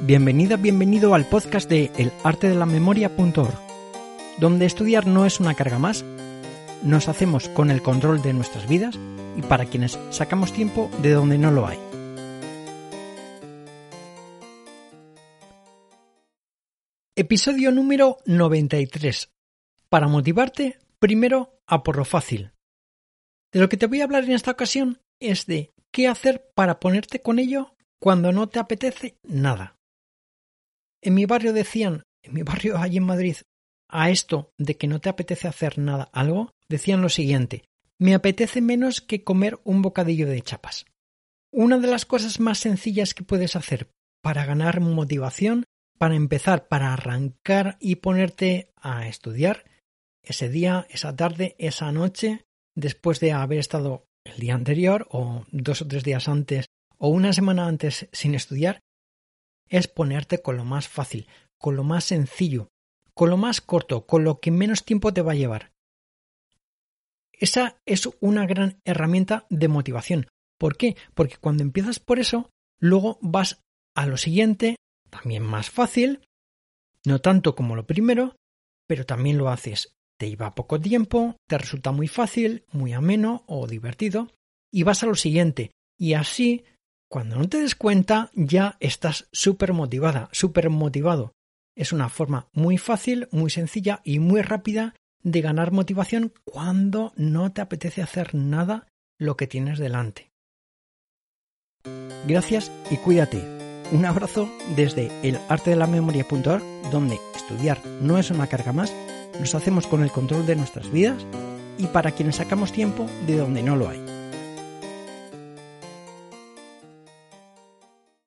Bienvenida, bienvenido al podcast de elartedelamemoria.org, donde estudiar no es una carga más, nos hacemos con el control de nuestras vidas y para quienes sacamos tiempo de donde no lo hay. Episodio número 93. Para motivarte, primero a por lo fácil. De lo que te voy a hablar en esta ocasión es de qué hacer para ponerte con ello cuando no te apetece nada. En mi barrio decían, en mi barrio allí en Madrid, a esto de que no te apetece hacer nada algo, decían lo siguiente, me apetece menos que comer un bocadillo de chapas. Una de las cosas más sencillas que puedes hacer para ganar motivación, para empezar, para arrancar y ponerte a estudiar, ese día, esa tarde, esa noche, después de haber estado el día anterior o dos o tres días antes o una semana antes sin estudiar, es ponerte con lo más fácil, con lo más sencillo, con lo más corto, con lo que menos tiempo te va a llevar. Esa es una gran herramienta de motivación. ¿Por qué? Porque cuando empiezas por eso, luego vas a lo siguiente, también más fácil, no tanto como lo primero, pero también lo haces te lleva poco tiempo, te resulta muy fácil, muy ameno o divertido, y vas a lo siguiente. Y así, cuando no te des cuenta, ya estás súper motivada, súper motivado. Es una forma muy fácil, muy sencilla y muy rápida de ganar motivación cuando no te apetece hacer nada lo que tienes delante. Gracias y cuídate. Un abrazo desde el arte de la memoria.org, donde estudiar no es una carga más nos hacemos con el control de nuestras vidas y para quienes sacamos tiempo de donde no lo hay.